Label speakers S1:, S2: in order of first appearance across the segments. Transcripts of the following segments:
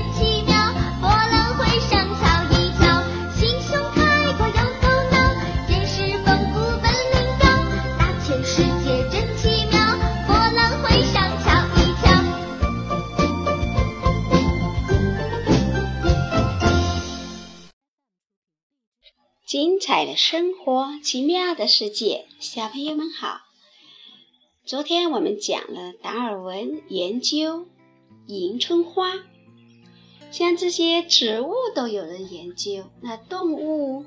S1: 真奇
S2: 妙波浪会上瞧一瞧心胸开阔有头脑见识丰富本领高大千世界真奇妙波浪会上瞧一瞧
S1: 精彩的生活奇妙的世界小朋友们好。昨天我们讲了达尔文研究迎春花像这些植物都有人研究，那动物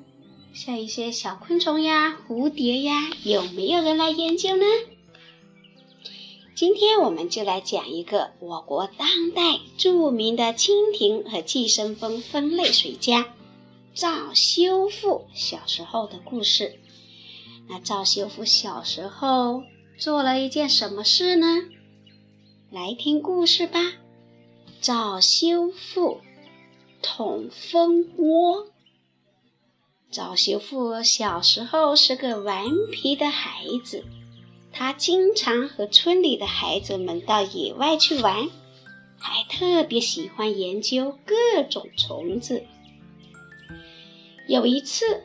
S1: 像一些小昆虫呀、蝴蝶呀，有没有人来研究呢？今天我们就来讲一个我国当代著名的蜻蜓和寄生蜂分类学家。赵修复小时候的故事。那赵修复小时候做了一件什么事呢？来听故事吧。赵修复捅蜂窝。赵修复小时候是个顽皮的孩子，他经常和村里的孩子们到野外去玩，还特别喜欢研究各种虫子。有一次，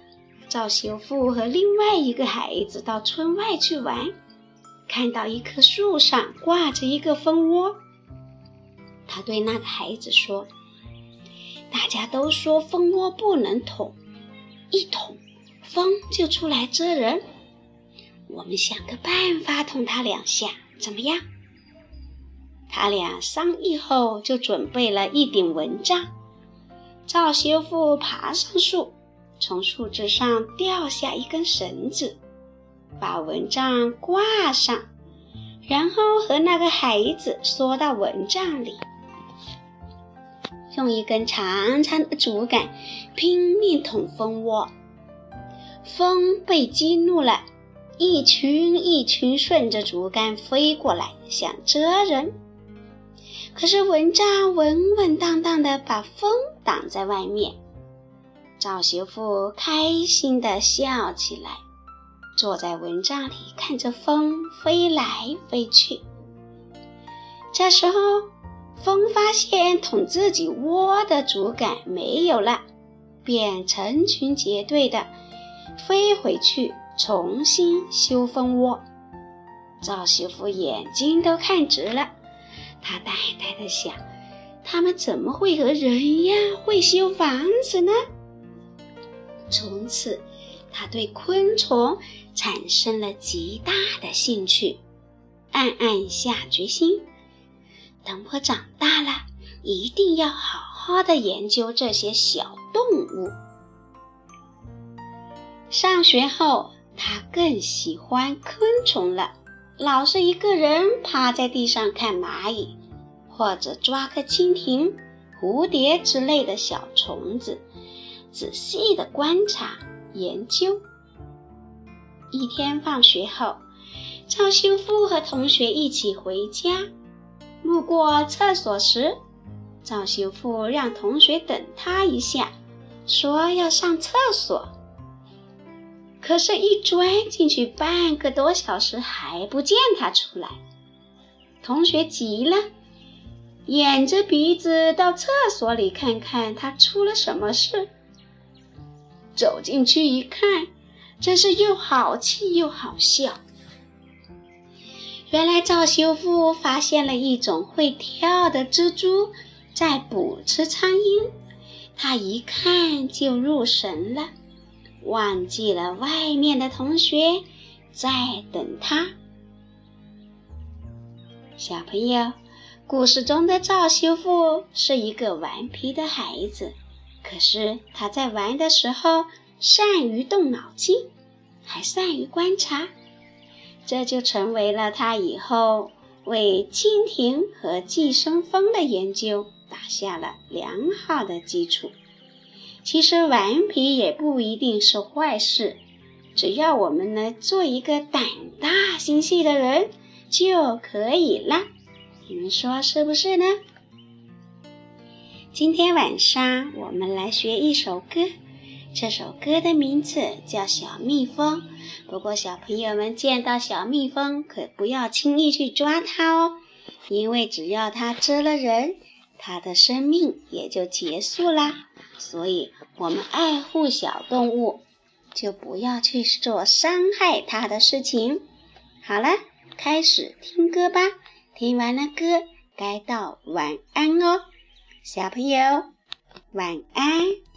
S1: 赵修复和另外一个孩子到村外去玩，看到一棵树上挂着一个蜂窝。他对那个孩子说：“大家都说蜂窝不能捅，一捅蜂就出来蛰人。我们想个办法捅它两下，怎么样？”他俩商议后，就准备了一顶蚊帐。赵修复爬上树。从树枝上掉下一根绳子，把蚊帐挂上，然后和那个孩子缩到蚊帐里，用一根长长的竹竿拼命捅蜂窝。蜂被激怒了，一群一群顺着竹竿飞过来，想蛰人。可是蚊帐稳稳当当的把蜂挡在外面。赵媳妇开心的笑起来，坐在蚊帐里看着风飞来飞去。这时候，风发现捅自己窝的竹竿没有了，便成群结队的飞回去重新修蜂窝。赵媳妇眼睛都看直了，他呆呆的想：他们怎么会和人一样会修房子呢？从此，他对昆虫产生了极大的兴趣，暗暗下决心：等我长大了，一定要好好的研究这些小动物。上学后，他更喜欢昆虫了，老是一个人趴在地上看蚂蚁，或者抓个蜻蜓、蝴蝶之类的小虫子。仔细的观察研究。一天放学后，赵修复和同学一起回家，路过厕所时，赵修复让同学等他一下，说要上厕所。可是，一钻进去半个多小时还不见他出来，同学急了，掩着鼻子到厕所里看看他出了什么事。走进去一看，真是又好气又好笑。原来赵修复发现了一种会跳的蜘蛛在捕吃苍蝇，他一看就入神了，忘记了外面的同学在等他。小朋友，故事中的赵修复是一个顽皮的孩子。可是他在玩的时候善于动脑筋，还善于观察，这就成为了他以后为蜻蜓和寄生蜂的研究打下了良好的基础。其实顽皮也不一定是坏事，只要我们能做一个胆大心细的人就可以了。你们说是不是呢？今天晚上我们来学一首歌，这首歌的名字叫《小蜜蜂》。不过小朋友们见到小蜜蜂可不要轻易去抓它哦，因为只要它蛰了人，它的生命也就结束啦。所以，我们爱护小动物，就不要去做伤害它的事情。好了，开始听歌吧。听完了歌，该到晚安哦。小朋友，晚安。